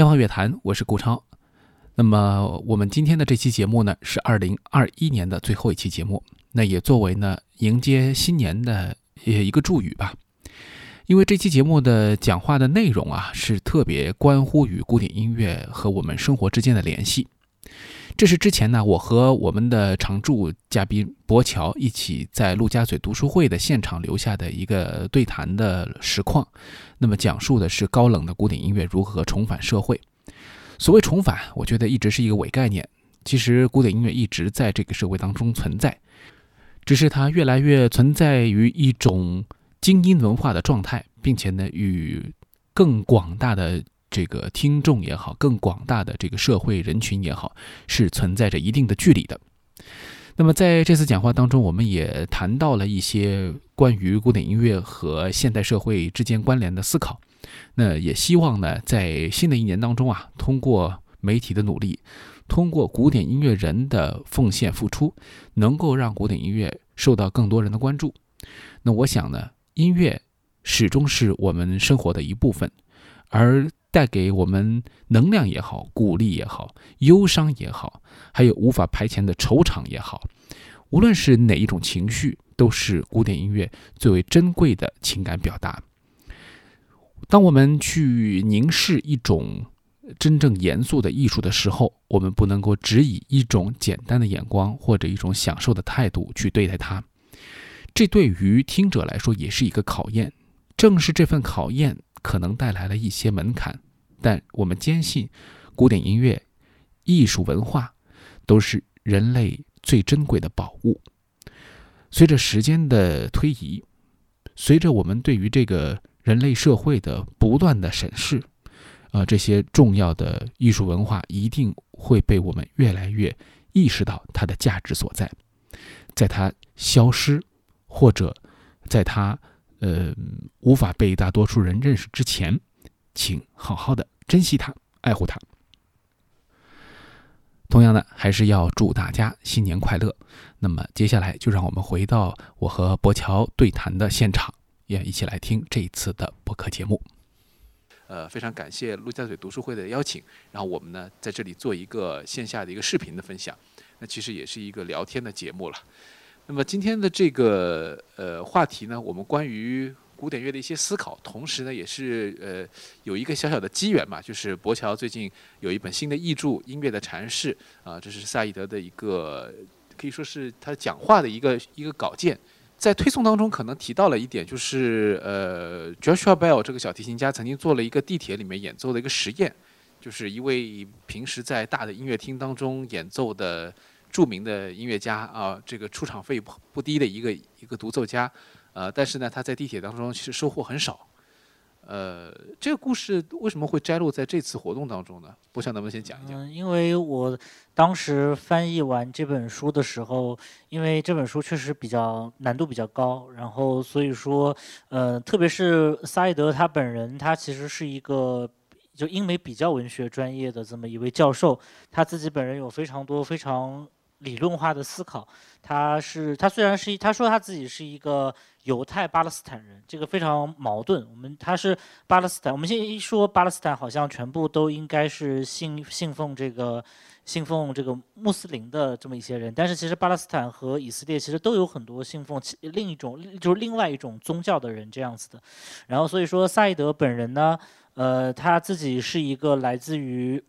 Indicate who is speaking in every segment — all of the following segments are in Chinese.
Speaker 1: 天方乐坛，我是顾超。那么我们今天的这期节目呢，是二零二一年的最后一期节目，那也作为呢迎接新年的一个祝语吧。因为这期节目的讲话的内容啊，是特别关乎于古典音乐和我们生活之间的联系。这是之前呢，我和我们的常驻嘉宾博乔一起在陆家嘴读书会的现场留下的一个对谈的实况。那么讲述的是高冷的古典音乐如何重返社会。所谓重返，我觉得一直是一个伪概念。其实古典音乐一直在这个社会当中存在，只是它越来越存在于一种精英文化的状态，并且呢，与更广大的。这个听众也好，更广大的这个社会人群也好，是存在着一定的距离的。那么在这次讲话当中，我们也谈到了一些关于古典音乐和现代社会之间关联的思考。那也希望呢，在新的一年当中啊，通过媒体的努力，通过古典音乐人的奉献付出，能够让古典音乐受到更多人的关注。那我想呢，音乐始终是我们生活的一部分，而。带给我们能量也好，鼓励也好，忧伤也好，还有无法排遣的惆怅也好，无论是哪一种情绪，都是古典音乐最为珍贵的情感表达。当我们去凝视一种真正严肃的艺术的时候，我们不能够只以一种简单的眼光或者一种享受的态度去对待它。这对于听者来说也是一个考验。正是这份考验。可能带来了一些门槛，但我们坚信，古典音乐、艺术文化都是人类最珍贵的宝物。随着时间的推移，随着我们对于这个人类社会的不断的审视，啊，这些重要的艺术文化一定会被我们越来越意识到它的价值所在。在它消失，或者在它。呃，无法被大多数人认识之前，请好好的珍惜它，爱护它。同样呢，还是要祝大家新年快乐。那么接下来就让我们回到我和博乔对谈的现场，也一起来听这一次的播客节目。呃，非常感谢陆家嘴读书会的邀请，然后我们呢在这里做一个线下的一个视频的分享。那其实也是一个聊天的节目了。那么今天的这个呃话题呢，我们关于古典乐的一些思考，同时呢也是呃有一个小小的机缘嘛，就是博乔最近有一本新的译著《音乐的阐释》啊，这是萨义德的一个可以说是他讲话的一个一个稿件，在推送当中可能提到了一点，就是呃 Joshua Bell 这个小提琴家曾经做了一个地铁里面演奏的一个实验，就是一位平时在大的音乐厅当中演奏的。著名的音乐家啊，这个出场费不不低的一个一个独奏家，呃，但是呢，他在地铁当中其实收获很少。呃，这个故事为什么会摘录在这次活动当中呢？不晓得能不能先讲一讲？
Speaker 2: 嗯，因为我当时翻译完这本书的时候，因为这本书确实比较难度比较高，然后所以说，呃，特别是萨义德他本人，他其实是一个就英美比较文学专业的这么一位教授，他自己本人有非常多非常。理论化的思考，他是他虽然是他说他自己是一个犹太巴勒斯坦人，这个非常矛盾。我们他是巴勒斯坦，我们现在一说巴勒斯坦，好像全部都应该是信信奉这个信奉这个穆斯林的这么一些人，但是其实巴勒斯坦和以色列其实都有很多信奉其另一种就是另外一种宗教的人这样子的。然后所以说萨义德本人呢，呃，他自己是一个来自于。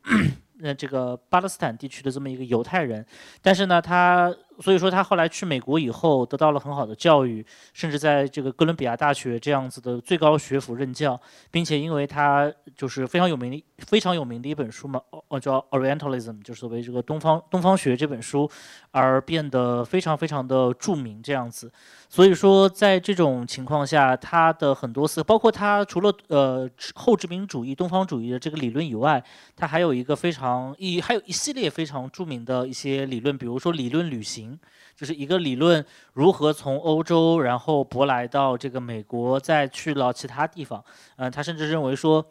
Speaker 2: 那这个巴勒斯坦地区的这么一个犹太人，但是呢，他所以说他后来去美国以后得到了很好的教育，甚至在这个哥伦比亚大学这样子的最高学府任教，并且因为他就是非常有名的非常有名的一本书嘛，哦叫 Orientalism，就是所谓这个东方东方学这本书，而变得非常非常的著名这样子。所以说，在这种情况下，他的很多思，包括他除了呃后殖民主义、东方主义的这个理论以外，他还有一个非常一还有一系列非常著名的一些理论，比如说理论旅行，就是一个理论如何从欧洲然后舶来到这个美国，再去到其他地方。嗯，他甚至认为说。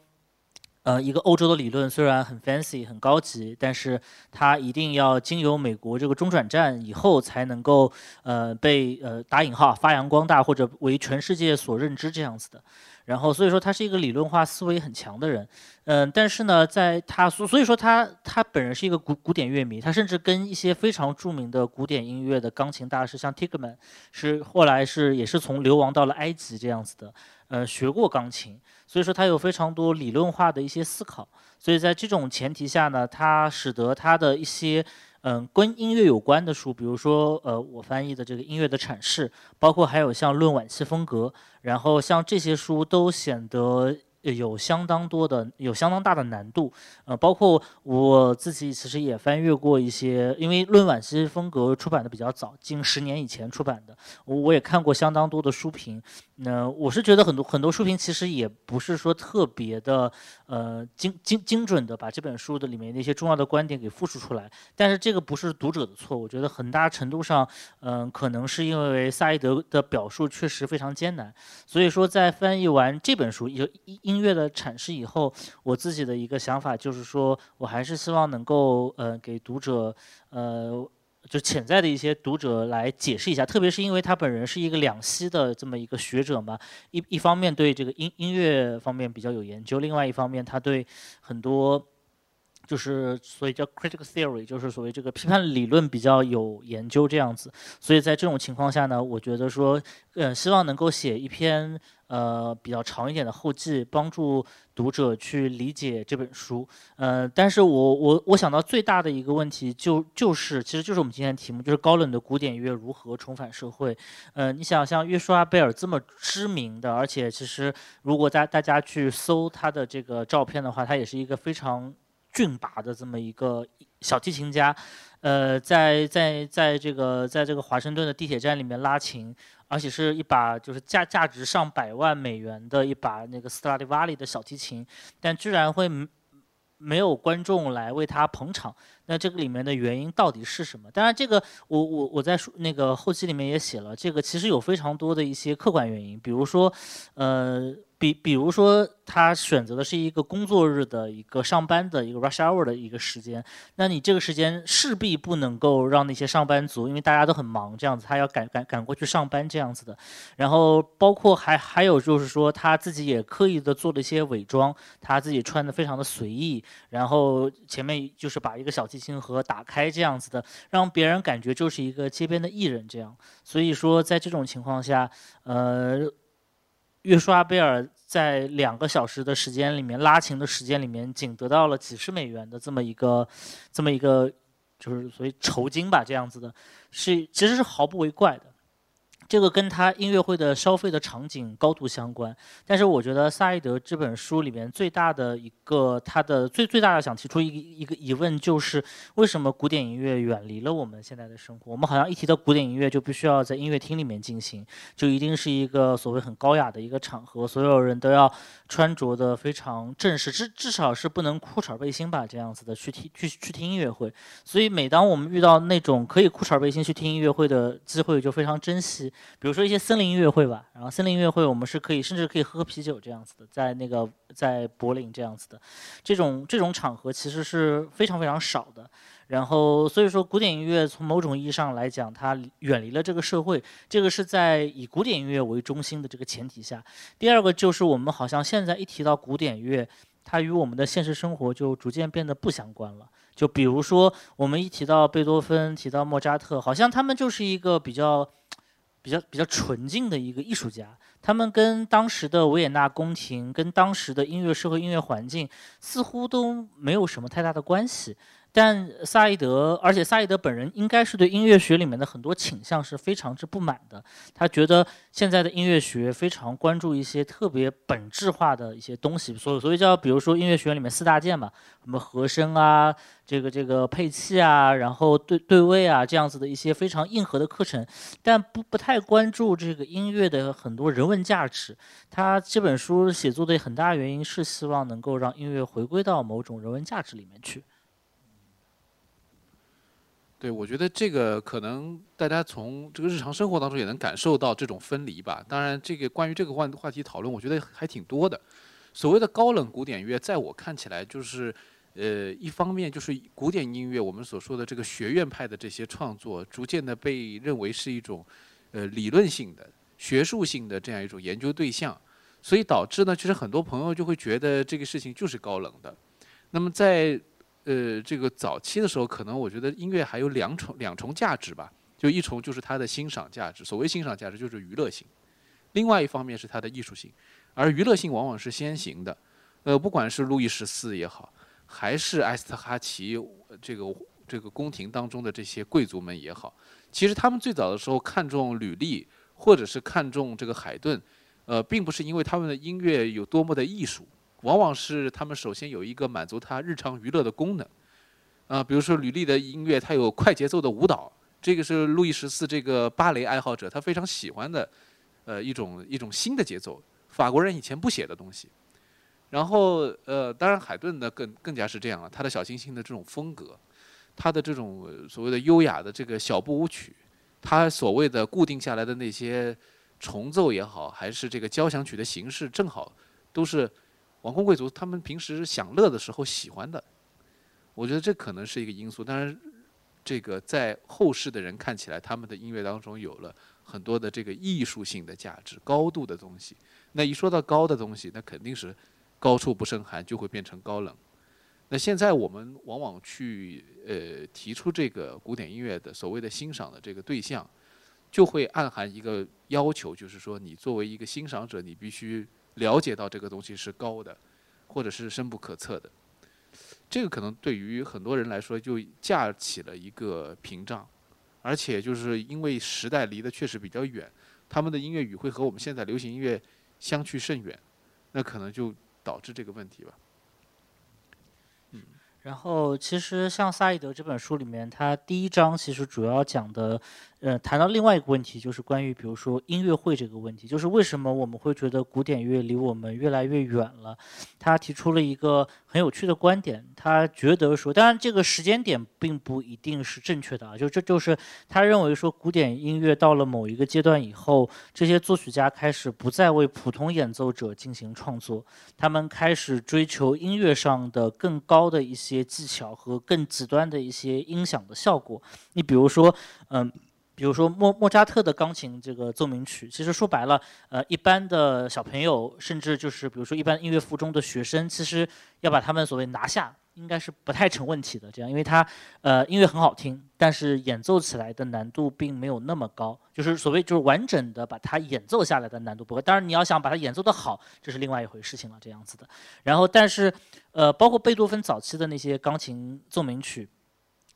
Speaker 2: 呃，一个欧洲的理论虽然很 fancy 很高级，但是它一定要经由美国这个中转站以后，才能够呃被呃打引号发扬光大或者为全世界所认知这样子的。然后所以说他是一个理论化思维很强的人，嗯，但是呢，在他所所以说他他本人是一个古古典乐迷，他甚至跟一些非常著名的古典音乐的钢琴大师，像 Tigman，是后来是也是从流亡到了埃及这样子的，呃，学过钢琴，所以说他有非常多理论化的一些思考，所以在这种前提下呢，他使得他的一些。嗯，跟音乐有关的书，比如说，呃，我翻译的这个音乐的阐释，包括还有像《论晚期风格》，然后像这些书都显得。有相当多的，有相当大的难度，呃，包括我自己其实也翻阅过一些，因为论晚期风格出版的比较早，近十年以前出版的，我我也看过相当多的书评，那我是觉得很多很多书评其实也不是说特别的，呃，精精精准的把这本书的里面那些重要的观点给复述出来，但是这个不是读者的错，我觉得很大程度上，嗯，可能是因为萨义德的表述确实非常艰难，所以说在翻译完这本书一一。音乐的阐释以后，我自己的一个想法就是说，我还是希望能够呃给读者呃就潜在的一些读者来解释一下，特别是因为他本人是一个两栖的这么一个学者嘛，一一方面对这个音音乐方面比较有研究，另外一方面他对很多。就是所以叫 critical theory，就是所谓这个批判理论比较有研究这样子，所以在这种情况下呢，我觉得说，呃，希望能够写一篇呃比较长一点的后记，帮助读者去理解这本书。呃，但是我我我想到最大的一个问题就就是，其实就是我们今天的题目，就是高冷的古典乐如何重返社会。呃，你想像约书亚贝尔这么知名的，而且其实如果大大家去搜他的这个照片的话，他也是一个非常。俊拔的这么一个小提琴家，呃，在在在这个在这个华盛顿的地铁站里面拉琴，而且是一把就是价价值上百万美元的一把那个斯特拉迪瓦里的小提琴，但居然会没有观众来为他捧场，那这个里面的原因到底是什么？当然，这个我我我在那个后期里面也写了，这个其实有非常多的一些客观原因，比如说，呃。比比如说，他选择的是一个工作日的一个上班的一个 rush hour 的一个时间，那你这个时间势必不能够让那些上班族，因为大家都很忙，这样子他要赶赶赶过去上班这样子的。然后包括还还有就是说，他自己也刻意的做了一些伪装，他自己穿的非常的随意，然后前面就是把一个小提星河打开这样子的，让别人感觉就是一个街边的艺人这样。所以说，在这种情况下，呃。约书亚贝尔在两个小时的时间里面拉琴的时间里面，仅得到了几十美元的这么一个，这么一个，就是所谓酬金吧，这样子的，是其实是毫不为怪的。这个跟他音乐会的消费的场景高度相关，但是我觉得萨义德这本书里面最大的一个，他的最最大的想提出一个一个疑问就是，为什么古典音乐远离了我们现在的生活？我们好像一提到古典音乐就必须要在音乐厅里面进行，就一定是一个所谓很高雅的一个场合，所有人都要穿着的非常正式，至至少是不能裤衩背心吧这样子的去听去去听音乐会。所以每当我们遇到那种可以裤衩背心去听音乐会的机会，就非常珍惜。比如说一些森林音乐会吧，然后森林音乐会我们是可以，甚至可以喝啤酒这样子的，在那个在柏林这样子的，这种这种场合其实是非常非常少的。然后所以说古典音乐从某种意义上来讲，它远离了这个社会，这个是在以古典音乐为中心的这个前提下。第二个就是我们好像现在一提到古典乐，它与我们的现实生活就逐渐变得不相关了。就比如说我们一提到贝多芬，提到莫扎特，好像他们就是一个比较。比较比较纯净的一个艺术家，他们跟当时的维也纳宫廷、跟当时的音乐社会、音乐环境似乎都没有什么太大的关系。但萨义德，而且萨义德本人应该是对音乐学里面的很多倾向是非常之不满的。他觉得现在的音乐学非常关注一些特别本质化的一些东西，所所以叫比如说音乐学里面四大件嘛，什么和声啊，这个这个配器啊，然后对对位啊这样子的一些非常硬核的课程，但不不太关注这个音乐的很多人文价值。他这本书写作的很大原因是希望能够让音乐回归到某种人文价值里面去。
Speaker 1: 对，我觉得这个可能大家从这个日常生活当中也能感受到这种分离吧。当然，这个关于这个话话题讨论，我觉得还挺多的。所谓的高冷古典乐，在我看起来，就是呃，一方面就是古典音乐，我们所说的这个学院派的这些创作，逐渐的被认为是一种呃理论性的、学术性的这样一种研究对象。所以导致呢，其实很多朋友就会觉得这个事情就是高冷的。那么在呃这个早期的时候，可能我觉得音乐还有两重两重价值吧，就一重就是它的欣赏价值，所谓欣赏价值就是娱乐性；另外一方面是它的艺术性，而娱乐性往往是先行的。呃，不管是路易十四也好，还是埃斯特哈奇这个这个宫廷当中的这些贵族们也好，其实他们最早的时候看重履历，或者是看重这个海顿。呃，并不是因为他们的音乐有多么的艺术，往往是他们首先有一个满足他日常娱乐的功能。啊，比如说吕丽的音乐，它有快节奏的舞蹈，这个是路易十四这个芭蕾爱好者他非常喜欢的，呃，一种一种新的节奏，法国人以前不写的东西。然后，呃，当然海顿呢更更加是这样了，他的小清新的这种风格，他的这种所谓的优雅的这个小步舞曲，他所谓的固定下来的那些。重奏也好，还是这个交响曲的形式，正好都是王公贵族他们平时享乐的时候喜欢的。我觉得这可能是一个因素。当然，这个在后世的人看起来，他们的音乐当中有了很多的这个艺术性的价值、高度的东西。那一说到高的东西，那肯定是高处不胜寒，就会变成高冷。那现在我们往往去呃提出这个古典音乐的所谓的欣赏的这个对象。就会暗含一个要求，就是说，你作为一个欣赏者，你必须了解到这个东西是高的，或者是深不可测的。这个可能对于很多人来说，就架起了一个屏障，而且就是因为时代离得确实比较远，他们的音乐语汇和我们现在流行音乐相去甚远，那可能就导致这个问题吧。
Speaker 2: 嗯然后，其实像萨义德这本书里面，它第一章其实主要讲的，呃，谈到另外一个问题，就是关于比如说音乐会这个问题，就是为什么我们会觉得古典乐离我们越来越远了？他提出了一个很有趣的观点，他觉得说，当然这个时间点并不一定是正确的啊，就这就是他认为说，古典音乐到了某一个阶段以后，这些作曲家开始不再为普通演奏者进行创作，他们开始追求音乐上的更高的一些。技巧和更极端的一些音响的效果，你比如说，嗯，比如说莫莫扎特的钢琴这个奏鸣曲，其实说白了，呃，一般的小朋友，甚至就是比如说一般音乐附中的学生，其实要把他们所谓拿下。应该是不太成问题的，这样，因为它，呃，音乐很好听，但是演奏起来的难度并没有那么高，就是所谓就是完整的把它演奏下来的难度不高。当然，你要想把它演奏的好，这是另外一回事情了，这样子的。然后，但是，呃，包括贝多芬早期的那些钢琴奏鸣曲。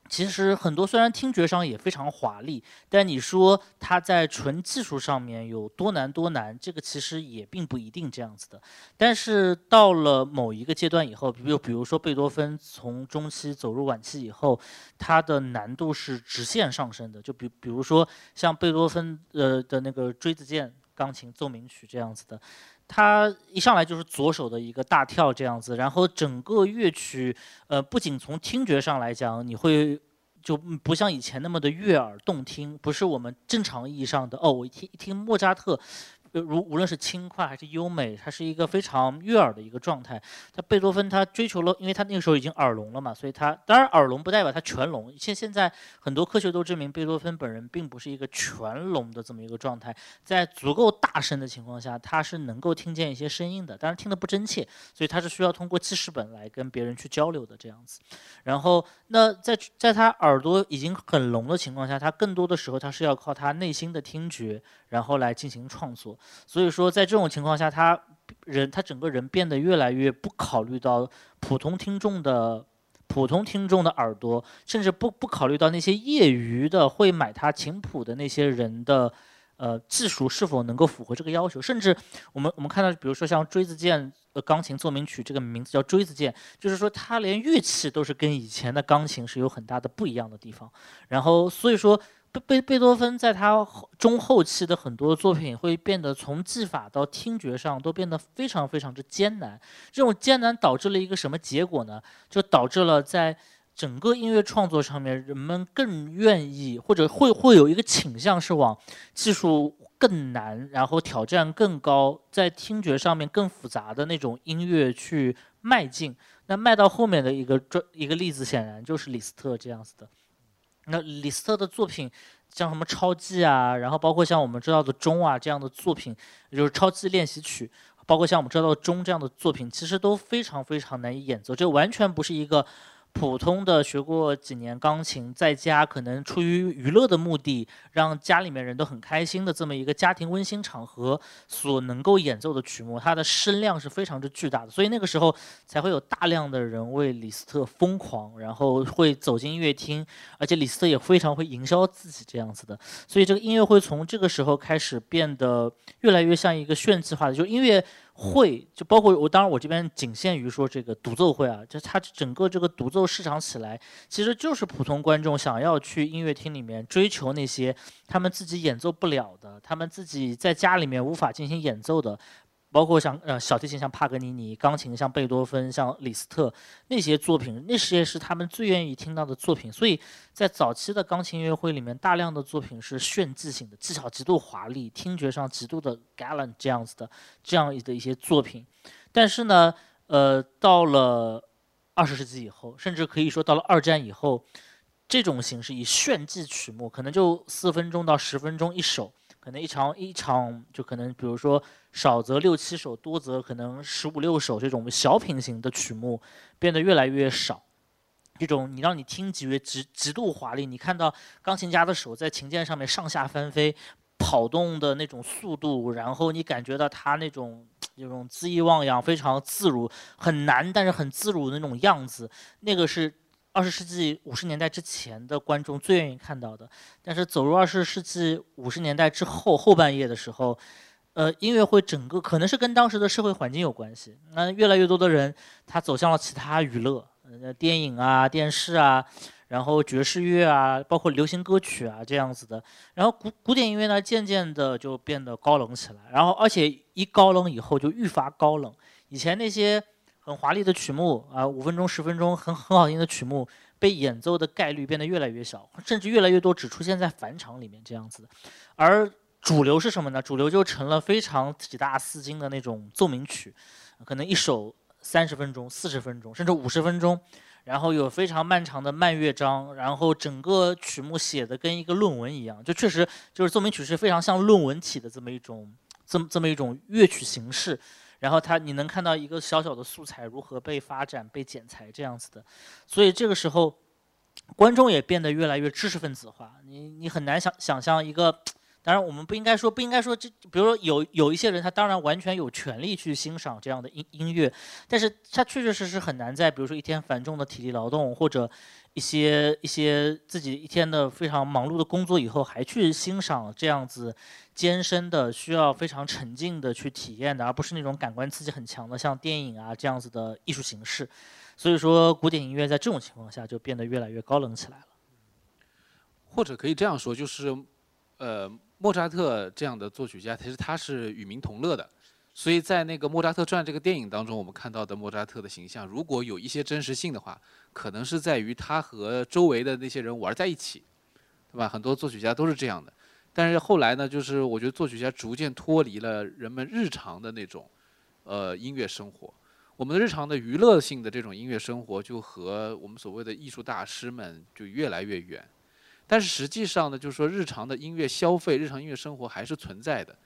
Speaker 2: 其实很多虽然听觉上也非常华丽，但你说它在纯技术上面有多难多难，这个其实也并不一定这样子的。但是到了某一个阶段以后，比如比如说贝多芬从中期走入晚期以后，它的难度是直线上升的。就比比如说像贝多芬呃的那个锥子键钢琴奏鸣曲这样子的。它一上来就是左手的一个大跳这样子，然后整个乐曲，呃，不仅从听觉上来讲，你会就不像以前那么的悦耳动听，不是我们正常意义上的哦，我一听一听莫扎特。如无论是轻快还是优美，它是一个非常悦耳的一个状态。他贝多芬他追求了，因为他那个时候已经耳聋了嘛，所以他当然耳聋不代表他全聋。现现在很多科学都证明，贝多芬本人并不是一个全聋的这么一个状态，在足够大声的情况下，他是能够听见一些声音的，但是听得不真切，所以他是需要通过记事本来跟别人去交流的这样子。然后那在在他耳朵已经很聋的情况下，他更多的时候他是要靠他内心的听觉，然后来进行创作。所以说，在这种情况下，他人他整个人变得越来越不考虑到普通听众的普通听众的耳朵，甚至不不考虑到那些业余的会买他琴谱的那些人的呃技术是否能够符合这个要求。甚至我们我们看到，比如说像锥子键呃钢琴奏鸣曲这个名字叫锥子键，就是说它连乐器都是跟以前的钢琴是有很大的不一样的地方。然后所以说。贝贝多芬在他中后期的很多作品会变得从技法到听觉上都变得非常非常之艰难。这种艰难导致了一个什么结果呢？就导致了在整个音乐创作上面，人们更愿意或者会会有一个倾向是往技术更难，然后挑战更高，在听觉上面更复杂的那种音乐去迈进。那迈到后面的一个一个例子，显然就是李斯特这样子的。那李斯特的作品，像什么超记啊，然后包括像我们知道的钟啊这样的作品，就是超记练习曲，包括像我们知道的钟这样的作品，其实都非常非常难以演奏，这完全不是一个。普通的学过几年钢琴，在家可能出于娱乐的目的，让家里面人都很开心的这么一个家庭温馨场合所能够演奏的曲目，它的声量是非常之巨大的，所以那个时候才会有大量的人为李斯特疯狂，然后会走进音乐厅，而且李斯特也非常会营销自己这样子的，所以这个音乐会从这个时候开始变得越来越像一个炫技化的，就音乐。会就包括我，当然我这边仅限于说这个独奏会啊，就它整个这个独奏市场起来，其实就是普通观众想要去音乐厅里面追求那些他们自己演奏不了的，他们自己在家里面无法进行演奏的。包括像呃小提琴像帕格尼尼，钢琴像贝多芬，像李斯特那些作品，那些是他们最愿意听到的作品。所以在早期的钢琴音乐会里面，大量的作品是炫技型的，技巧极度华丽，听觉上极度的 gallant 这样子的这样的一些作品。但是呢，呃，到了二十世纪以后，甚至可以说到了二战以后，这种形式以炫技曲目，可能就四分钟到十分钟一首。可能一场一场就可能，比如说少则六七首，多则可能十五六首这种小品型的曲目变得越来越少。这种你让你听几乐极极度华丽，你看到钢琴家的手在琴键上面上下翻飞、跑动的那种速度，然后你感觉到他那种那种恣意妄扬、非常自如、很难但是很自如的那种样子，那个是。二十世纪五十年代之前的观众最愿意看到的，但是走入二十世纪五十年代之后后半叶的时候，呃，音乐会整个可能是跟当时的社会环境有关系。那越来越多的人他走向了其他娱乐，呃，电影啊、电视啊，然后爵士乐啊，包括流行歌曲啊这样子的。然后古古典音乐呢，渐渐的就变得高冷起来，然后而且一高冷以后就愈发高冷。以前那些。很华丽的曲目啊，五分钟、十分钟，很很好听的曲目，被演奏的概率变得越来越小，甚至越来越多只出现在返场里面这样子。而主流是什么呢？主流就成了非常体大丝巾的那种奏鸣曲，可能一首三十分钟、四十分钟，甚至五十分钟，然后有非常漫长的慢乐章，然后整个曲目写的跟一个论文一样，就确实就是奏鸣曲是非常像论文体的这么一种，这么这么一种乐曲形式。然后他，你能看到一个小小的素材如何被发展、被剪裁这样子的，所以这个时候，观众也变得越来越知识分子化。你你很难想想象一个，当然我们不应该说不应该说这，比如说有有一些人，他当然完全有权利去欣赏这样的音音乐，但是他确确实实很难在比如说一天繁重的体力劳动或者。一些一些自己一天的非常忙碌的工作以后，还去欣赏这样子艰深的、需要非常沉浸的去体验的，而不是那种感官刺激很强的，像电影啊这样子的艺术形式。所以说，古典音乐在这种情况下就变得越来越高冷起来了。
Speaker 1: 或者可以这样说，就是，呃，莫扎特这样的作曲家，其实他是与民同乐的。所以在那个《莫扎特传》这个电影当中，我们看到的莫扎特的形象，如果有一些真实性的话，可能是在于他和周围的那些人玩在一起，对吧？很多作曲家都是这样的。但是后来呢，就是我觉得作曲家逐渐脱离了人们日常的那种，呃，音乐生活。我们的日常的娱乐性的这种音乐生活，就和我们所谓的艺术大师们就越来越远。但是实际上呢，就是说日常的音乐消费、日常音乐生活还是存在的。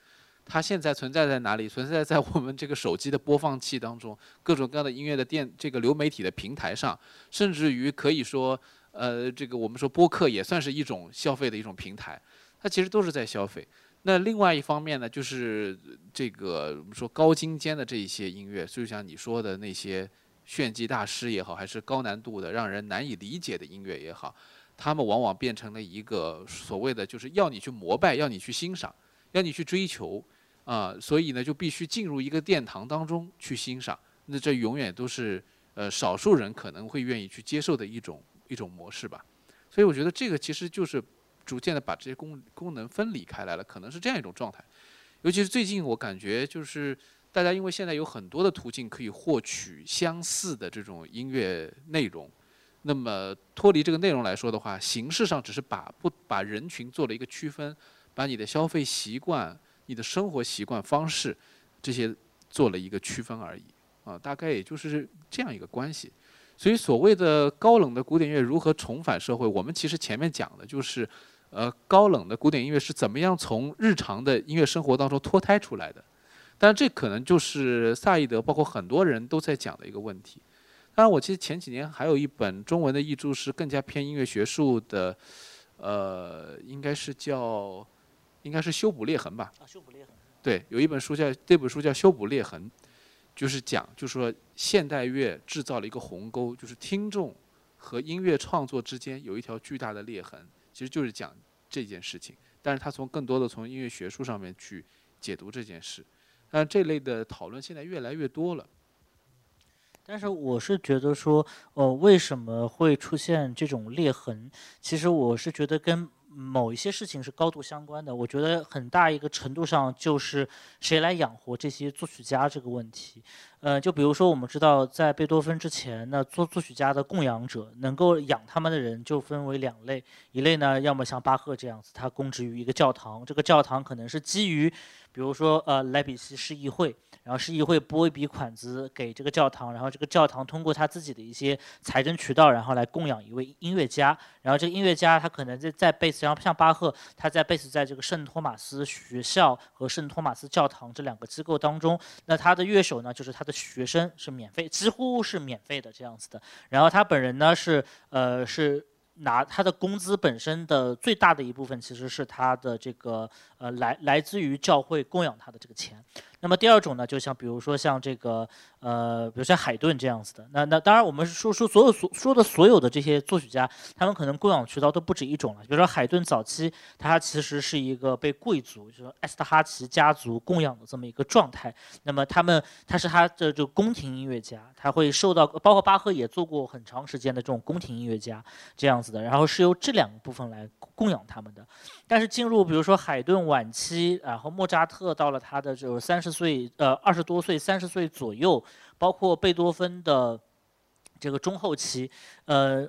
Speaker 1: 它现在存在在哪里？存在在我们这个手机的播放器当中，各种各样的音乐的电这个流媒体的平台上，甚至于可以说，呃，这个我们说播客也算是一种消费的一种平台，它其实都是在消费。那另外一方面呢，就是这个我们说高精尖的这一些音乐，就像你说的那些炫技大师也好，还是高难度的让人难以理解的音乐也好，他们往往变成了一个所谓的就是要你去膜拜，要你去欣赏，要你去追求。啊，所以呢，就必须进入一个殿堂当中去欣赏，那这永远都是呃少数人可能会愿意去接受的一种一种模式吧。所以我觉得这个其实就是逐渐的把这些功功能分离开来了，可能是这样一种状态。尤其是最近，我感觉就是大家因为现在有很多的途径可以获取相似的这种音乐内容，那么脱离这个内容来说的话，形式上只是把不把人群做了一个区分，把你的消费习惯。你的生活习惯方式，这些做了一个区分而已啊，大概也就是这样一个关系。所以所谓的高冷的古典乐如何重返社会，我们其实前面讲的就是，呃，高冷的古典音乐是怎么样从日常的音乐生活当中脱胎出来的。但这可能就是萨义德，包括很多人都在讲的一个问题。当然，我记得前几年还有一本中文的译著是更加偏音乐学术的，呃，应该是叫，应该是修补裂痕吧？
Speaker 2: 啊，修补裂痕。
Speaker 1: 对，有一本书叫这本书叫《修补裂痕》，就是讲，就是说现代乐制造了一个鸿沟，就是听众和音乐创作之间有一条巨大的裂痕，其实就是讲这件事情。但是他从更多的从音乐学术上面去解读这件事，但这类的讨论现在越来越多了。
Speaker 2: 但是我是觉得说，呃，为什么会出现这种裂痕？其实我是觉得跟某一些事情是高度相关的。我觉得很大一个程度上就是谁来养活这些作曲家这个问题。呃，就比如说我们知道，在贝多芬之前，那作作曲家的供养者能够养他们的人就分为两类，一类呢，要么像巴赫这样子，他供职于一个教堂，这个教堂可能是基于，比如说呃莱比锡市议会。然后市议会拨一笔款子给这个教堂，然后这个教堂通过他自己的一些财政渠道，然后来供养一位音乐家。然后这个音乐家他可能在在贝斯，然后像巴赫，他在贝斯在这个圣托马斯学校和圣托马斯教堂这两个机构当中，那他的乐手呢，就是他的学生是免费，几乎是免费的这样子的。然后他本人呢是呃是。拿他的工资本身的最大的一部分，其实是他的这个呃来来自于教会供养他的这个钱。那么第二种呢，就像比如说像这个呃，比如像海顿这样子的。那那当然，我们说说所有所说的所有的这些作曲家，他们可能供养渠道都不止一种了。比如说海顿早期，他其实是一个被贵族，就是埃斯特哈奇家族供养的这么一个状态。那么他们他是他的这个宫廷音乐家，他会受到包括巴赫也做过很长时间的这种宫廷音乐家这样子的，然后是由这两个部分来供养他们的。但是进入比如说海顿晚期，然后莫扎特到了他的就是三十岁，呃二十多岁三十岁左右，包括贝多芬的这个中后期，呃，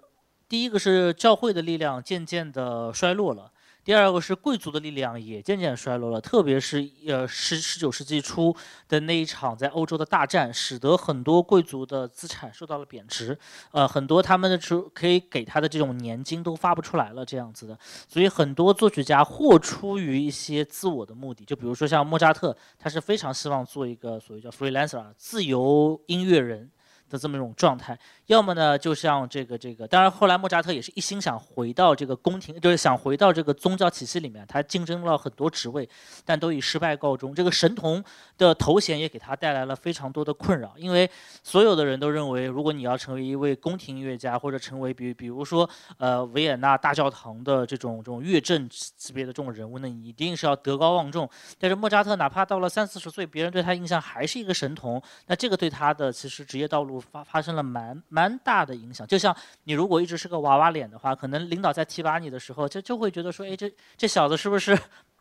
Speaker 2: 第一个是教会的力量渐渐的衰落了。第二个是贵族的力量也渐渐衰落了，特别是呃十十九世纪初的那一场在欧洲的大战，使得很多贵族的资产受到了贬值，呃，很多他们的出可以给他的这种年金都发不出来了，这样子的，所以很多作曲家或出于一些自我的目的，就比如说像莫扎特，他是非常希望做一个所谓叫 freelancer 自由音乐人。的这么一种状态，要么呢，就像这个这个，当然后来莫扎特也是一心想回到这个宫廷，就是想回到这个宗教体系里面，他竞争了很多职位，但都以失败告终。这个神童的头衔也给他带来了非常多的困扰，因为所有的人都认为，如果你要成为一位宫廷音乐家，或者成为比比如说呃维也纳大教堂的这种这种乐正级别的这种人物，那你一定是要德高望重。但是莫扎特哪怕到了三四十岁，别人对他印象还是一个神童，那这个对他的其实职业道路。发发生了蛮蛮大的影响，就像你如果一直是个娃娃脸的话，可能领导在提拔你的时候，就就会觉得说，哎，这这小子是不是？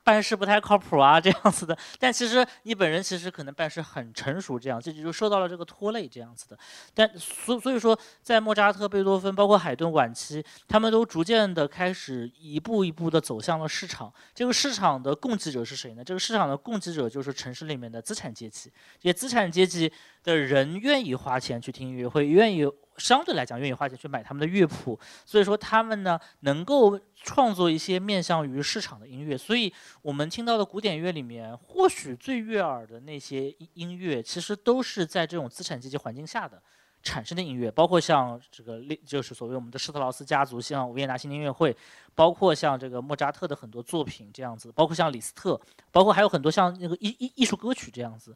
Speaker 2: 办事不太靠谱啊，这样子的。但其实你本人其实可能办事很成熟，这样这就受到了这个拖累，这样子的。但所所以说，在莫扎特、贝多芬，包括海顿晚期，他们都逐渐的开始一步一步的走向了市场。这个市场的供给者是谁呢？这个市场的供给者就是城市里面的资产阶级。这些资产阶级的人愿意花钱去听音乐会，愿意。相对来讲，愿意花钱去买他们的乐谱，所以说他们呢能够创作一些面向于市场的音乐。所以我们听到的古典乐里面，或许最悦耳的那些音乐，其实都是在这种资产阶级环境下的产生的音乐。包括像这个，就是所谓我们的施特劳斯家族，像维也纳新年音乐会，包括像这个莫扎特的很多作品这样子，包括像李斯特，包括还有很多像那个艺艺艺术歌曲这样子。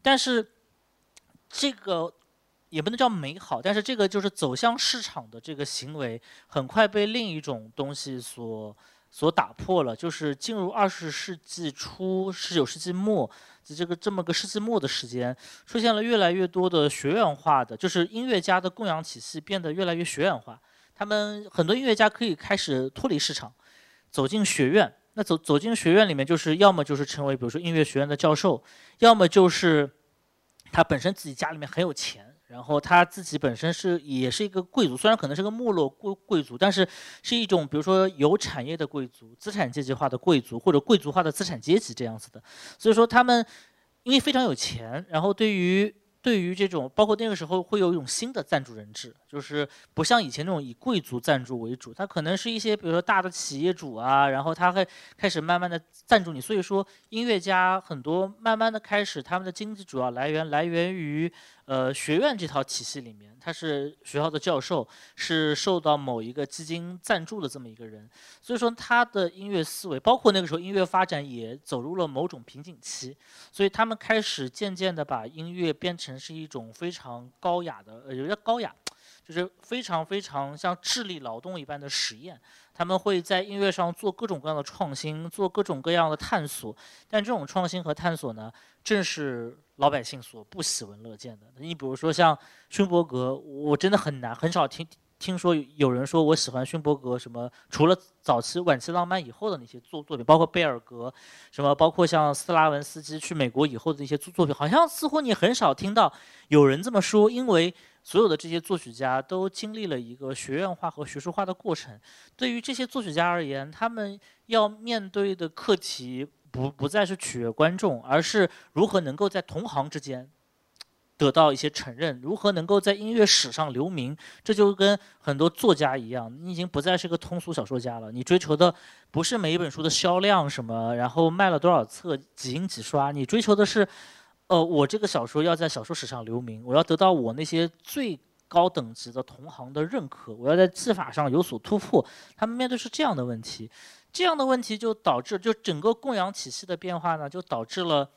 Speaker 2: 但是这个。也不能叫美好，但是这个就是走向市场的这个行为，很快被另一种东西所所打破了。就是进入二十世纪初、十九世纪末，这个这么个世纪末的时间，出现了越来越多的学院化的，就是音乐家的供养体系变得越来越学院化。他们很多音乐家可以开始脱离市场，走进学院。那走走进学院里面，就是要么就是成为比如说音乐学院的教授，要么就是他本身自己家里面很有钱。然后他自己本身是也是一个贵族，虽然可能是个没落贵贵族，但是是一种比如说有产业的贵族、资产阶级化的贵族或者贵族化的资产阶级这样子的。所以说他们因为非常有钱，然后对于对于这种，包括那个时候会有一种新的赞助人制，就是不像以前那种以贵族赞助为主，他可能是一些比如说大的企业主啊，然后他会开始慢慢的赞助你。所以说，音乐家很多慢慢的开始他们的经济主要来源来源于。呃，学院这套体系里面，他是学校的教授，是受到某一个基金赞助的这么一个人，所以说他的音乐思维，包括那个时候音乐发展也走入了某种瓶颈期，所以他们开始渐渐的把音乐变成是一种非常高雅的，呃，有点高雅，就是非常非常像智力劳动一般的实验。他们会在音乐上做各种各样的创新，做各种各样的探索，但这种创新和探索呢，正是老百姓所不喜闻乐见的。你比如说像勋伯格，我真的很难很少听听说有人说我喜欢勋伯格什么，除了早期晚期浪漫以后的那些作作品，包括贝尔格，什么包括像斯拉文斯基去美国以后的一些作作品，好像似乎你很少听到有人这么说，因为。所有的这些作曲家都经历了一个学院化和学术化的过程。对于这些作曲家而言，他们要面对的课题不不再是取悦观众，而是如何能够在同行之间得到一些承认，如何能够在音乐史上留名。这就跟很多作家一样，你已经不再是个通俗小说家了，你追求的不是每一本书的销量什么，然后卖了多少册，几印几刷，你追求的是。呃，我这个小说要在小说史上留名，我要得到我那些最高等级的同行的认可，我要在技法上有所突破。他们面对是这样的问题，这样的问题就导致，就整个供养体系的变化呢，就导致了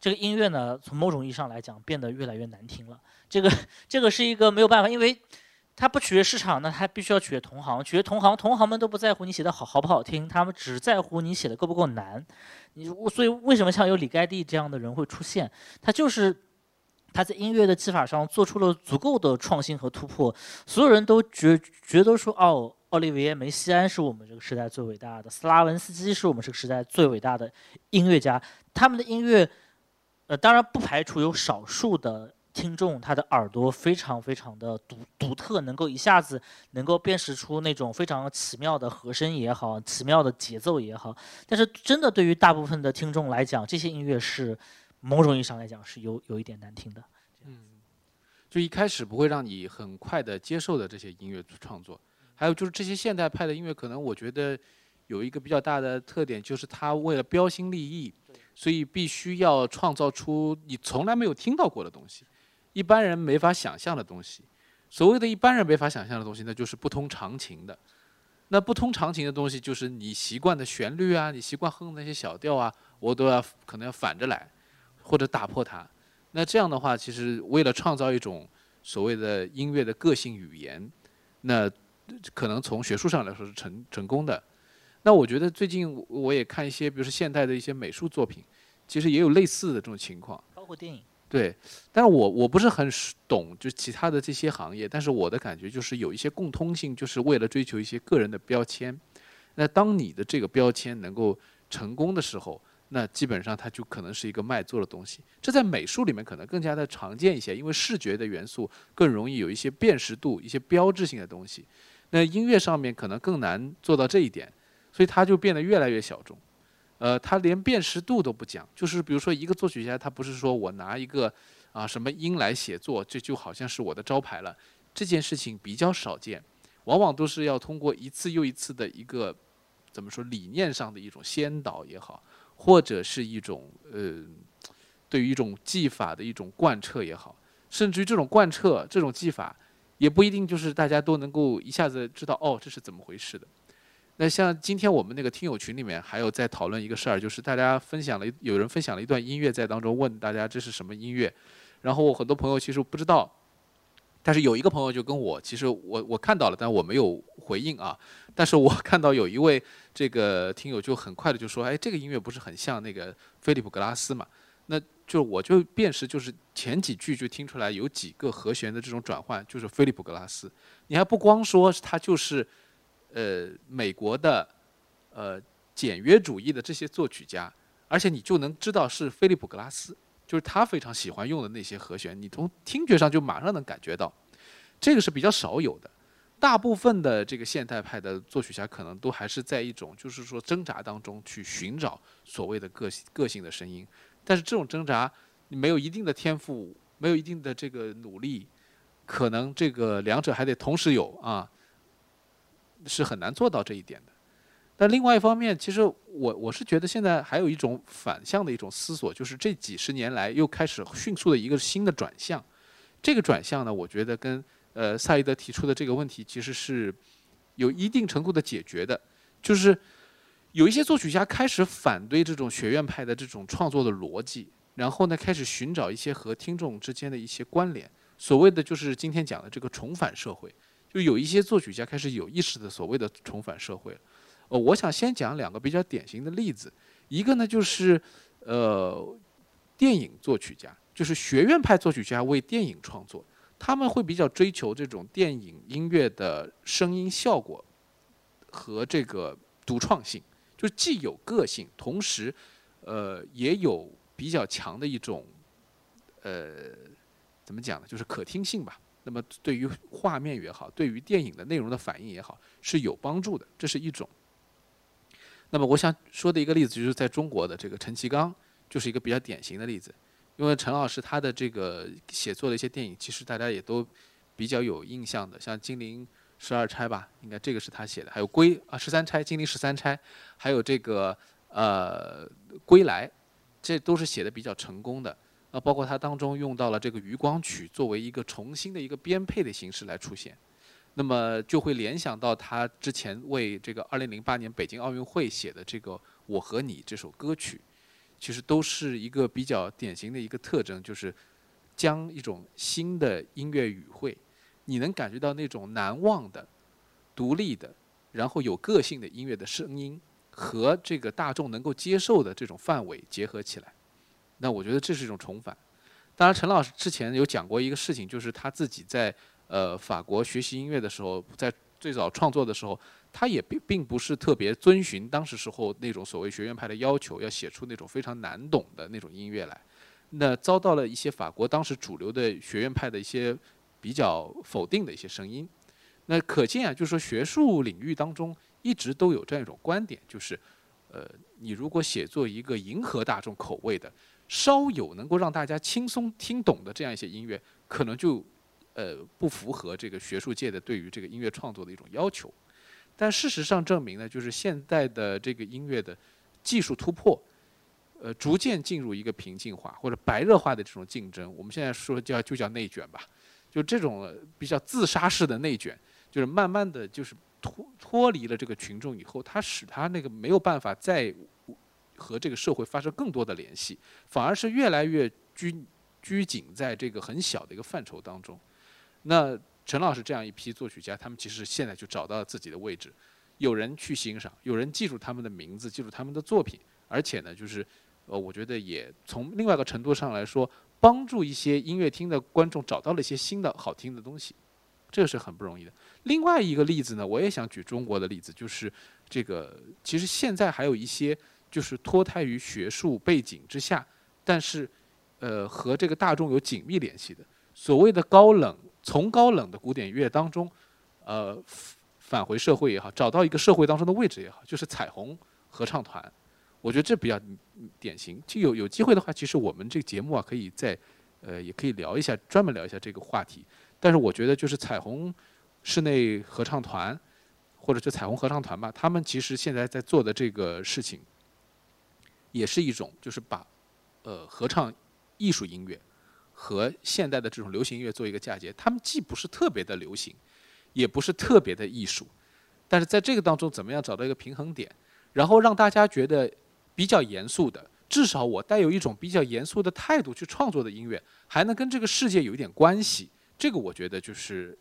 Speaker 2: 这个音乐呢，从某种意义上来讲变得越来越难听了。这个这个是一个没有办法，因为。他不取悦市场，那他必须要取悦同行。取悦同行，同行们都不在乎你写的好好不好听，他们只在乎你写的够不够难。你所以为什么像有李盖蒂这样的人会出现？他就是他在音乐的技法上做出了足够的创新和突破。所有人都觉觉得说，哦，奥利维耶梅西安是我们这个时代最伟大的，斯拉文斯基是我们这个时代最伟大的音乐家。他们的音乐，呃，当然不排除有少数的。听众他的耳朵非常非常的独独特，能够一下子能够辨识出那种非常奇妙的和声也好，奇妙的节奏也好。但是真的对于大部分的听众来讲，这些音乐是某种意义上来讲是有有一点难听的。
Speaker 1: 嗯，就一开始不会让你很快的接受的这些音乐创作，还有就是这些现代派的音乐，可能我觉得有一个比较大的特点，就是它为了标新立异，所以必须要创造出你从来没有听到过的东西。一般人没法想象的东西，所谓的一般人没法想象的东西，那就是不通常情的。那不通常情的东西，就是你习惯的旋律啊，你习惯哼的那些小调啊，我都要可能要反着来，或者打破它。那这样的话，其实为了创造一种所谓的音乐的个性语言，那可能从学术上来说是成成功的。那我觉得最近我也看一些，比如说现代的一些美术作品，其实也有类似的这种情况，
Speaker 2: 包括电影。
Speaker 1: 对，但是我我不是很懂，就其他的这些行业，但是我的感觉就是有一些共通性，就是为了追求一些个人的标签。那当你的这个标签能够成功的时候，那基本上它就可能是一个卖座的东西。这在美术里面可能更加的常见一些，因为视觉的元素更容易有一些辨识度、一些标志性的东西。那音乐上面可能更难做到这一点，所以它就变得越来越小众。呃，他连辨识度都不讲，就是比如说一个作曲家，他不是说我拿一个啊什么音来写作，这就好像是我的招牌了。这件事情比较少见，往往都是要通过一次又一次的一个怎么说理念上的一种先导也好，或者是一种呃对于一种技法的一种贯彻也好，甚至于这种贯彻这种技法也不一定就是大家都能够一下子知道哦这是怎么回事的。那像今天我们那个听友群里面还有在讨论一个事儿，就是大家分享了，有人分享了一段音乐在当中，问大家这是什么音乐，然后我很多朋友其实不知道，但是有一个朋友就跟我，其实我我看到了，但我没有回应啊，但是我看到有一位这个听友就很快的就说，哎，这个音乐不是很像那个菲利普格拉斯嘛？那就我就辨识，就是前几句就听出来有几个和弦的这种转换，就是菲利普格拉斯，你还不光说他就是。呃，美国的呃简约主义的这些作曲家，而且你就能知道是菲利普格拉斯，就是他非常喜欢用的那些和弦，你从听觉上就马上能感觉到，这个是比较少有的。大部分的这个现代派的作曲家可能都还是在一种就是说挣扎当中去寻找所谓的个性个性的声音，但是这种挣扎你没有一定的天赋，没有一定的这个努力，可能这个两者还得同时有啊，是很难做到这一点的。但另外一方面，其实我我是觉得现在还有一种反向的一种思索，就是这几十年来又开始迅速的一个新的转向。这个转向呢，我觉得跟呃萨义德提出的这个问题其实是有一定程度的解决的，就是有一些作曲家开始反对这种学院派的这种创作的逻辑，然后呢开始寻找一些和听众之间的一些关联。所谓的就是今天讲的这个重返社会，就有一些作曲家开始有意识的所谓的重返社会。呃，我想先讲两个比较典型的例子，一个呢就是呃电影作曲家，就是学院派作曲家为电影创作，他们会比较追求这种电影音乐的声音效果和这个独创性，就既有个性，同时呃也有比较强的一种呃怎么讲呢，就是可听性吧。那么对于画面也好，对于电影的内容的反应也好，是有帮助的，这是一种。那么我想说的一个例子，就是在中国的这个陈其刚，就是一个比较典型的例子。因为陈老师他的这个写作的一些电影，其实大家也都比较有印象的，像《金陵十二钗》吧，应该这个是他写的，还有《归》啊，《十三钗》《金陵十三钗》，还有这个呃《归来》，这都是写的比较成功的。啊，包括他当中用到了这个余光曲作为一个重新的一个编配的形式来出现。那么就会联想到他之前为这个2008年北京奥运会写的这个《我和你》这首歌曲，其实都是一个比较典型的一个特征，就是将一种新的音乐语汇，你能感觉到那种难忘的、独立的，然后有个性的音乐的声音和这个大众能够接受的这种范围结合起来。那我觉得这是一种重返。当然，陈老师之前有讲过一个事情，就是他自己在。呃，法国学习音乐的时候，在最早创作的时候，他也并并不是特别遵循当时时候那种所谓学院派的要求，要写出那种非常难懂的那种音乐来，那遭到了一些法国当时主流的学院派的一些比较否定的一些声音。那可见啊，就是说学术领域当中一直都有这样一种观点，就是，呃，你如果写作一个迎合大众口味的，稍有能够让大家轻松听懂的这样一些音乐，可能就。呃，不符合这个学术界的对于这个音乐创作的一种要求，但事实上证明呢，就是现在的这个音乐的技术突破，呃，逐渐进入一个平静化或者白热化的这种竞争。我们现在说叫就叫内卷吧，就这种比较自杀式的内卷，就是慢慢的就是脱脱离了这个群众以后，他使他那个没有办法再和这个社会发生更多的联系，反而是越来越拘拘谨在这个很小的一个范畴当中。那陈老师这样一批作曲家，他们其实现在就找到了自己的位置，有人去欣赏，有人记住他们的名字，记住他们的作品，而且呢，就是呃，我觉得也从另外一个程度上来说，帮助一些音乐厅的观众找到了一些新的好听的东西，这是很不容易的。另外一个例子呢，我也想举中国的例子，就是这个其实现在还有一些就是脱胎于学术背景之下，但是呃和这个大众有紧密联系的所谓的高冷。从高冷的古典乐当中，呃，返回社会也好，找到一个社会当中的位置也好，就是彩虹合唱团，我觉得这比较典型。就有有机会的话，其实我们这个节目啊，可以在呃，也可以聊一下，专门聊一下这个话题。但是我觉得，就是彩虹室内合唱团，或者是彩虹合唱团吧，他们其实现在在做的这个事情，也是一种，就是把呃合唱艺术音乐。和现代的这种流行音乐做一个嫁接，他们既不是特别的流行，也不是特别的艺术，但是在这个当中怎么样找到一个平衡点，然后让大家觉得比较严肃的，至少我带有一种比较严肃的态度去创作的音乐，还能跟这个世界有一点关系，这个我觉得就是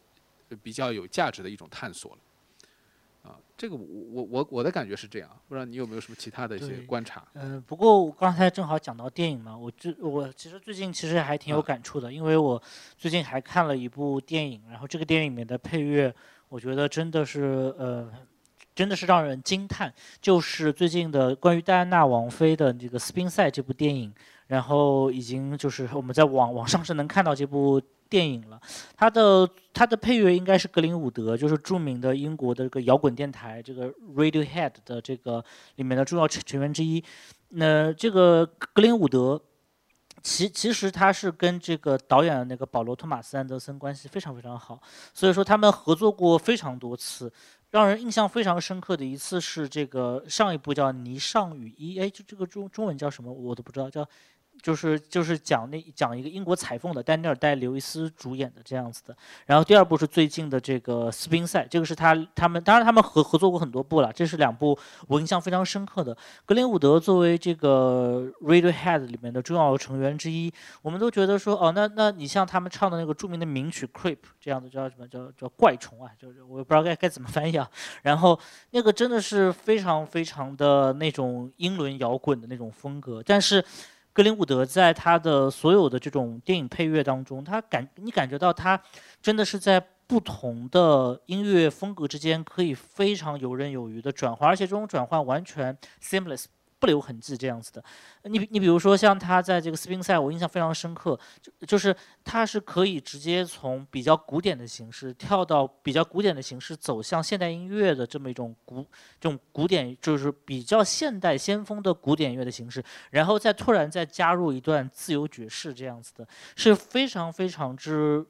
Speaker 1: 比较有价值的一种探索了。这个我我我我的感觉是这样，不知道你有没有什么其他的一些观察？
Speaker 2: 嗯，不过我刚才正好讲到电影嘛，我最我其实最近其实还挺有感触的，因为我最近还看了一部电影，然后这个电影里面的配乐，我觉得真的是呃，真的是让人惊叹。就是最近的关于戴安娜王妃的这个斯宾塞这部电影，然后已经就是我们在网网上是能看到这部。电影了，它的它的配乐应该是格林伍德，就是著名的英国的这个摇滚电台这个 Radiohead 的这个里面的重要成员之一。那这个格林伍德其其实他是跟这个导演的那个保罗·托马斯·安德森关系非常非常好，所以说他们合作过非常多次。让人印象非常深刻的一次是这个上一部叫《霓裳羽衣》，哎，就这个中中文叫什么我都不知道，叫。就是就是讲那讲一个英国裁缝的丹尼尔戴刘易斯主演的这样子的，然后第二部是最近的这个斯宾塞，这个是他他们当然他们合合作过很多部了，这是两部我印象非常深刻的。格林伍德作为这个 Radiohead 里面的重要成员之一，我们都觉得说哦，那那你像他们唱的那个著名的名曲 Creep 这样的叫什么叫叫怪虫啊，就是我也不知道该该怎么翻译啊。然后那个真的是非常非常的那种英伦摇滚的那种风格，但是。格林伍德在他的所有的这种电影配乐当中，他感你感觉到他真的是在不同的音乐风格之间可以非常游刃有余的转换，而且这种转换完全 seamless。不留痕迹这样子的，你你比如说像他在这个斯宾塞，我印象非常深刻，就就是他是可以直接从比较古典的形式跳到比较古典的形式走向现代音乐的这么一种古这种古典就是比较现代先锋的古典乐的形式，然后再突然再加入一段自由爵士这样子的，是非常非常之。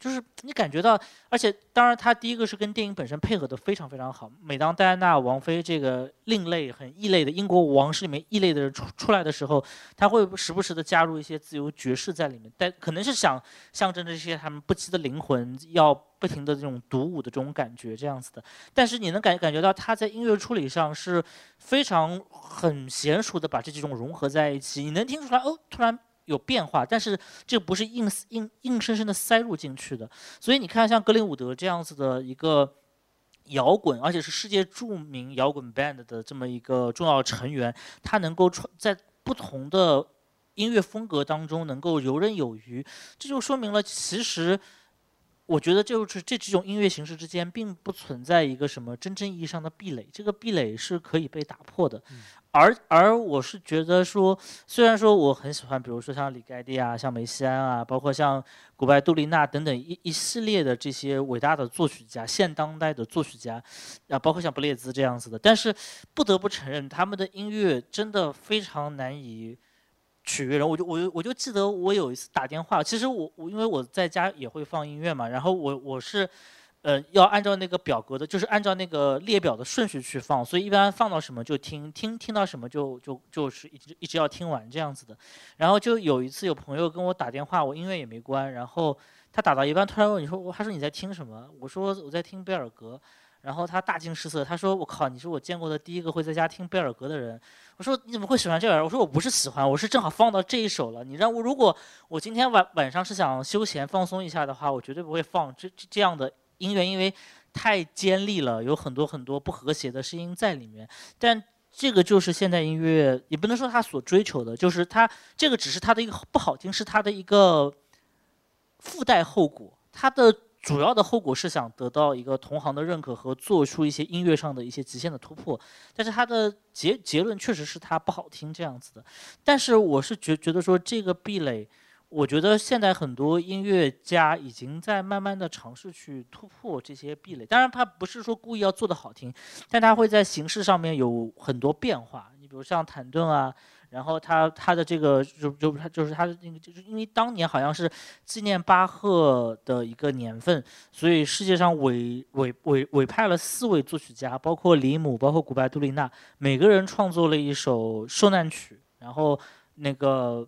Speaker 2: 就是你感觉到，而且当然，他第一个是跟电影本身配合的非常非常好。每当戴安娜王妃这个另类、很异类的英国王室里面异类的人出出来的时候，他会时不时的加入一些自由爵士在里面，但可能是想象征这些他们不羁的灵魂要不停的这种独舞的这种感觉这样子的。但是你能感感觉到他在音乐处理上是非常很娴熟的把这几种融合在一起，你能听出来哦，突然。有变化，但是这不是硬硬硬生生的塞入进去的。所以你看，像格林伍德这样子的一个摇滚，而且是世界著名摇滚 band 的这么一个重要成员，他能够创在不同的音乐风格当中能够游刃有余，这就说明了，其实我觉得就是这几种音乐形式之间并不存在一个什么真正意义上的壁垒，这个壁垒是可以被打破的。而而我是觉得说，虽然说我很喜欢，比如说像李盖蒂啊，像梅西安啊，包括像古拜杜丽娜等等一一系列的这些伟大的作曲家，现当代的作曲家，啊，包括像布列兹这样子的，但是不得不承认，他们的音乐真的非常难以取悦人。我就我就我就记得我有一次打电话，其实我我因为我在家也会放音乐嘛，然后我我是。呃，要按照那个表格的，就是按照那个列表的顺序去放，所以一般放到什么就听，听听到什么就就就是一直一直要听完这样子的。然后就有一次有朋友跟我打电话，我音乐也没关，然后他打到一半突然问你说，他说你在听什么？我说我在听贝尔格。然后他大惊失色，他说我靠，你是我见过的第一个会在家听贝尔格的人。我说你怎么会喜欢这玩意儿？我说我不是喜欢，我是正好放到这一首了。你让我如果我今天晚晚上是想休闲放松一下的话，我绝对不会放这这样的。音乐因为太尖利了，有很多很多不和谐的声音在里面。但这个就是现代音乐，也不能说他所追求的，就是他这个只是他的一个不好听，是他的一个附带后果。他的主要的后果是想得到一个同行的认可和做出一些音乐上的一些极限的突破。但是他的结结论确实是他不好听这样子的。但是我是觉觉得说这个壁垒。我觉得现在很多音乐家已经在慢慢的尝试去突破这些壁垒。当然，他不是说故意要做的好听，但他会在形式上面有很多变化。你比如像坦顿啊，然后他他的这个就就他就是他的那个，就是因为当年好像是纪念巴赫的一个年份，所以世界上委委委委派了四位作曲家，包括里姆，包括古拜杜丽娜，每个人创作了一首受难曲，然后那个。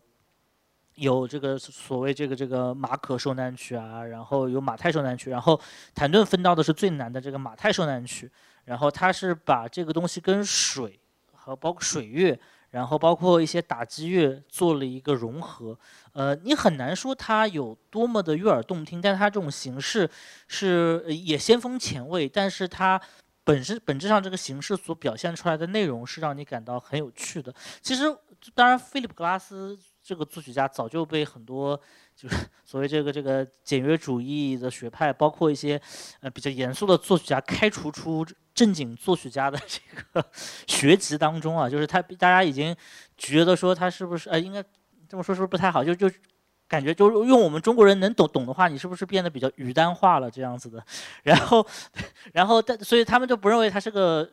Speaker 2: 有这个所谓这个这个马可受难曲啊，然后有马太受难曲，然后坦顿分到的是最难的这个马太受难曲，然后他是把这个东西跟水和包括水乐，然后包括一些打击乐做了一个融合，呃，你很难说它有多么的悦耳动听，但它这种形式是也先锋前卫，但是它本身本质上这个形式所表现出来的内容是让你感到很有趣的。其实，当然，菲利普格拉斯。这个作曲家早就被很多就是 所谓这个这个简约主义的学派，包括一些呃比较严肃的作曲家开除出正经作曲家的 这个学籍当中啊，就是他大家已经觉得说他是不是呃应该这么说是不是不太好？就就感觉就是用我们中国人能懂懂的话，你是不是变得比较语丹化了这样子的？然后 然后但所以他们就不认为他是个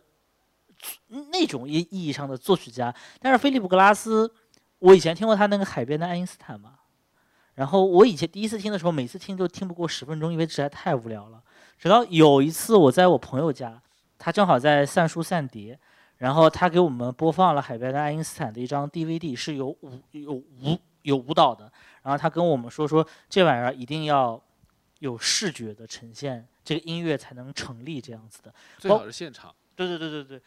Speaker 2: 那种意意义上的作曲家，但是菲利普格拉斯。我以前听过他那个海边的爱因斯坦嘛，然后我以前第一次听的时候，每次听都听不过十分钟，因为实在太无聊了。直到有一次我在我朋友家，他正好在散书散碟，然后他给我们播放了海边的爱因斯坦的一张 DVD，是有舞有舞有舞蹈的。然后他跟我们说说这玩意儿一定要有视觉的呈现，这个音乐才能成立这样子的。
Speaker 1: 最好是现场。
Speaker 2: 对对对对对，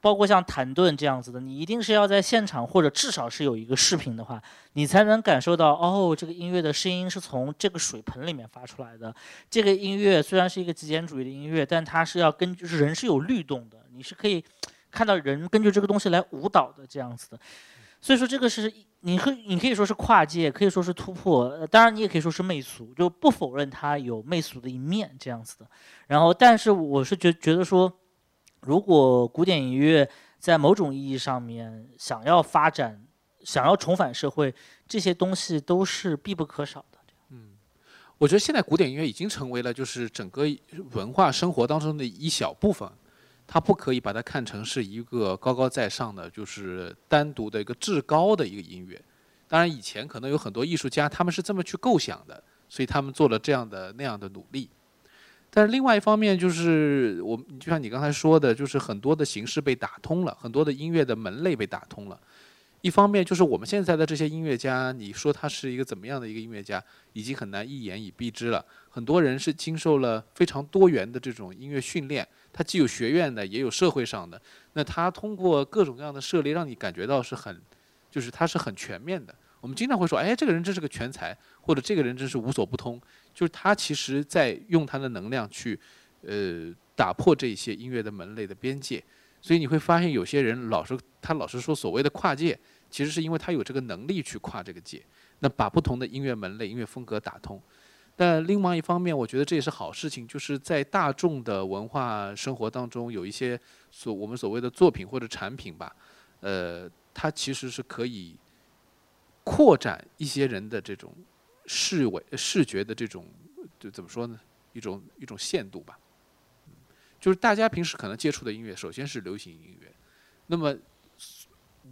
Speaker 2: 包括像谭盾这样子的，你一定是要在现场，或者至少是有一个视频的话，你才能感受到哦，这个音乐的声音是从这个水盆里面发出来的。这个音乐虽然是一个极简主义的音乐，但它是要根据人是有律动的，你是可以看到人根据这个东西来舞蹈的这样子的。所以说这个是你可你可以说是跨界，可以说是突破，当然你也可以说是媚俗，就不否认它有媚俗的一面这样子的。然后，但是我是觉觉得说。如果古典音乐在某种意义上面想要发展、想要重返社会，这些东西都是必不可少的。
Speaker 1: 嗯，我觉得现在古典音乐已经成为了就是整个文化生活当中的一小部分，它不可以把它看成是一个高高在上的，就是单独的一个至高的一个音乐。当然，以前可能有很多艺术家他们是这么去构想的，所以他们做了这样的那样的努力。但是另外一方面，就是我就像你刚才说的，就是很多的形式被打通了，很多的音乐的门类被打通了。一方面就是我们现在的这些音乐家，你说他是一个怎么样的一个音乐家，已经很难一言以蔽之了。很多人是经受了非常多元的这种音乐训练，他既有学院的，也有社会上的。那他通过各种各样的涉猎，让你感觉到是很，就是他是很全面的。我们经常会说，哎，这个人真是个全才，或者这个人真是无所不通。就是他其实在用他的能量去，呃，打破这些音乐的门类的边界，所以你会发现有些人老是他老是说所谓的跨界，其实是因为他有这个能力去跨这个界，那把不同的音乐门类、音乐风格打通。但另外一方面，我觉得这也是好事情，就是在大众的文化生活当中，有一些所我们所谓的作品或者产品吧，呃，它其实是可以扩展一些人的这种。视为视觉的这种，就怎么说呢？一种一种限度吧。就是大家平时可能接触的音乐，首先是流行音乐。那么，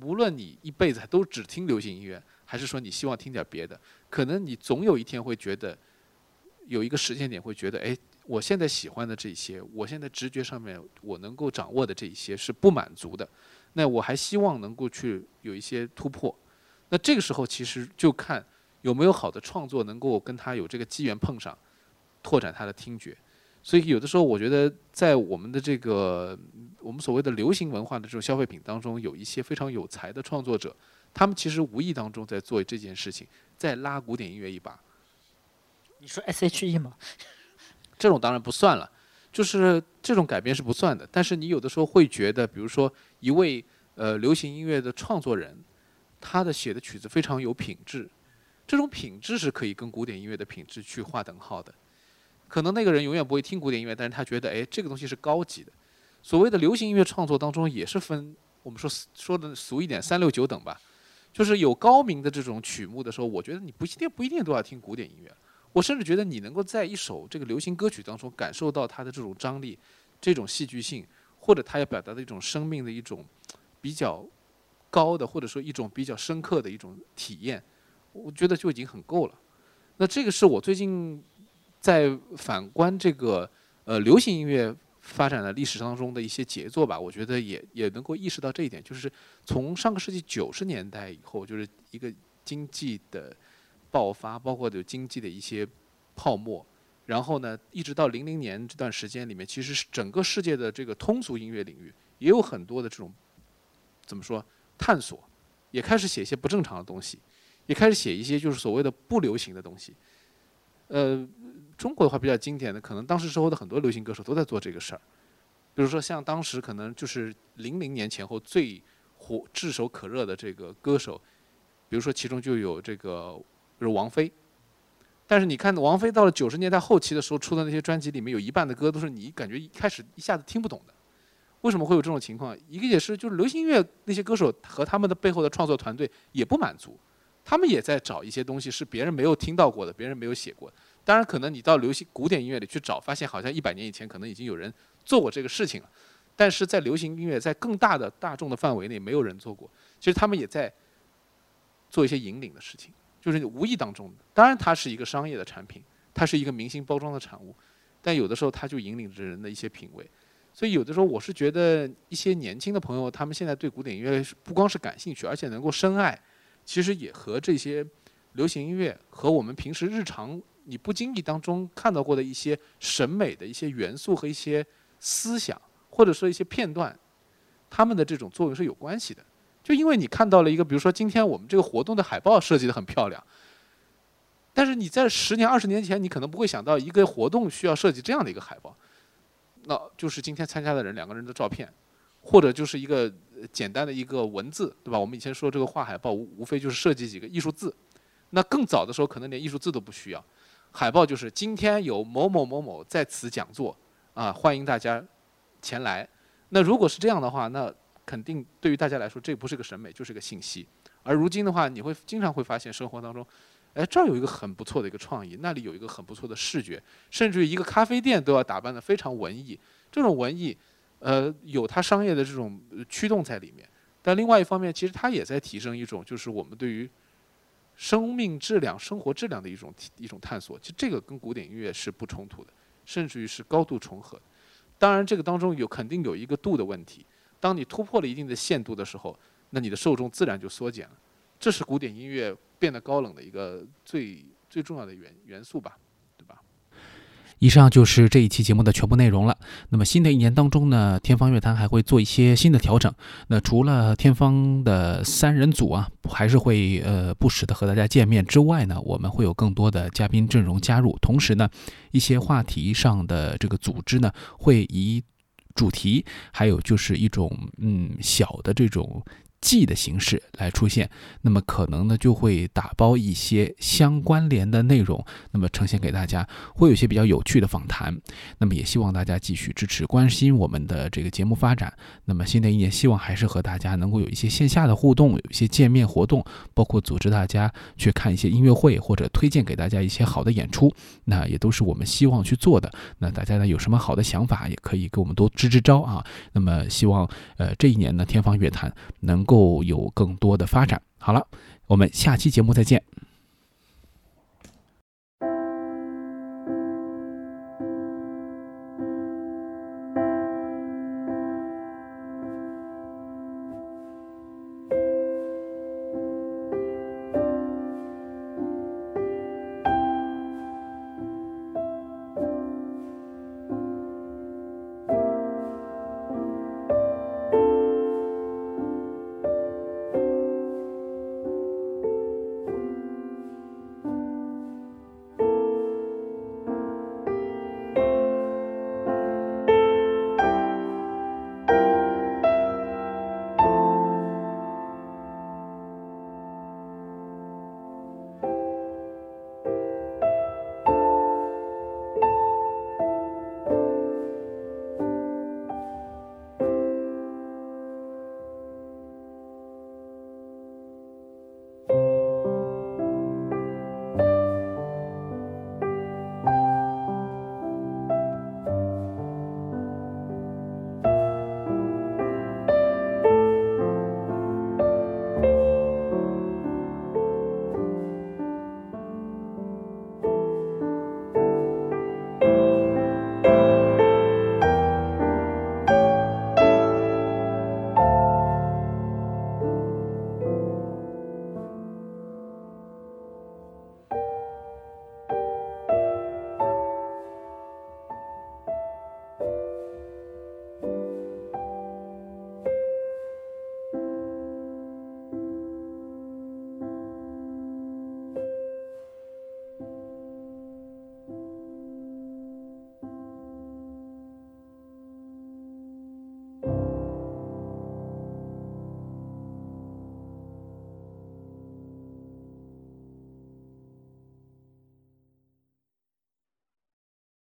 Speaker 1: 无论你一辈子都只听流行音乐，还是说你希望听点别的，可能你总有一天会觉得，有一个时间点会觉得，哎，我现在喜欢的这些，我现在直觉上面我能够掌握的这一些是不满足的。那我还希望能够去有一些突破。那这个时候其实就看。有没有好的创作能够跟他有这个机缘碰上，拓展他的听觉？所以有的时候我觉得，在我们的这个我们所谓的流行文化的这种消费品当中，有一些非常有才的创作者，他们其实无意当中在做这件事情，在拉古典音乐一把。
Speaker 2: 你说 S.H.E 吗？
Speaker 1: 这种当然不算了，就是这种改编是不算的。但是你有的时候会觉得，比如说一位呃流行音乐的创作人，他的写的曲子非常有品质。这种品质是可以跟古典音乐的品质去划等号的。可能那个人永远不会听古典音乐，但是他觉得，哎，这个东西是高级的。所谓的流行音乐创作当中也是分，我们说说的俗一点，三六九等吧。就是有高明的这种曲目的时候，我觉得你不一定不一定都要听古典音乐。我甚至觉得你能够在一首这个流行歌曲当中感受到它的这种张力、这种戏剧性，或者它要表达的一种生命的一种比较高的，或者说一种比较深刻的一种体验。我觉得就已经很够了。那这个是我最近在反观这个呃流行音乐发展的历史当中的一些杰作吧。我觉得也也能够意识到这一点，就是从上个世纪九十年代以后，就是一个经济的爆发，包括有经济的一些泡沫，然后呢，一直到零零年这段时间里面，其实是整个世界的这个通俗音乐领域也有很多的这种怎么说探索，也开始写一些不正常的东西。也开始写一些就是所谓的不流行的东西，呃，中国的话比较经典的，可能当时时候的很多流行歌手都在做这个事儿，比如说像当时可能就是零零年前后最火、炙手可热的这个歌手，比如说其中就有这个比如王菲，但是你看王菲到了九十年代后期的时候出的那些专辑里面，有一半的歌都是你感觉一开始一下子听不懂的，为什么会有这种情况？一个也是就是流行音乐那些歌手和他们的背后的创作团队也不满足。他们也在找一些东西是别人没有听到过的，别人没有写过的。当然，可能你到流行古典音乐里去找，发现好像一百年以前可能已经有人做过这个事情了。但是在流行音乐在更大的大众的范围内，没有人做过。其实他们也在做一些引领的事情，就是无意当中的，当然它是一个商业的产品，它是一个明星包装的产物，但有的时候它就引领着人的一些品味。所以有的时候我是觉得一些年轻的朋友，他们现在对古典音乐不光是感兴趣，而且能够深爱，其实也和这些流行音乐和我们平时日常你不经意当中看到过的一些审美的一些元素和一些思想，或者说一些片段，他们的这种作用是有关系的。就因为你看到了一个，比如说今天我们这个活动的海报设计的很漂亮，但是你在十年、二十年前，你可能不会想到一个活动需要设计这样的一个海报。那就是今天参加的人两个人的照片，或者就是一个简单的一个文字，对吧？我们以前说这个画海报无无非就是设计几个艺术字，那更早的时候可能连艺术字都不需要，海报就是今天有某某某某在此讲座，啊，欢迎大家前来。那如果是这样的话，那肯定对于大家来说这不是个审美，就是个信息。而如今的话，你会经常会发现生活当中。哎，这儿有一个很不错的一个创意，那里有一个很不错的视觉，甚至于一个咖啡店都要打扮得非常文艺。这种文艺，呃，有它商业的这种驱动在里面。但另外一方面，其实它也在提升一种，就是我们对于生命质量、生活质量的一种一种探索。其实这个跟古典音乐是不冲突的，甚至于是高度重合。当然，这个当中有肯定有一个度的问题。当你突破了一定的限度的时候，那你的受众自然就缩减了。这是古典音乐。变得高冷的一个最最重要的元元素吧，
Speaker 3: 以上就是这一期节目的全部内容了。那么新的一年当中呢，天方乐坛还会做一些新的调整。那除了天方的三人组啊，还是会呃不时的和大家见面之外呢，我们会有更多的嘉宾阵容加入。同时呢，一些话题上的这个组织呢，会以主题，还有就是一种嗯小的这种。季的形式来出现，那么可能呢就会打包一些相关联的内容，那么呈现给大家，会有一些比较有趣的访谈。那么也希望大家继续支持、关心我们的这个节目发展。那么新的一年，希望还是和大家能够有一些线下的互动，有一些见面活动，包括组织大家去看一些音乐会，或者推荐给大家一些好的演出。那也都是我们希望去做的。那大家呢有什么好的想法，也可以给我们多支支招啊。那么希望呃这一年呢，天方乐坛能。够有更多的发展。好了，我们下期节目再见。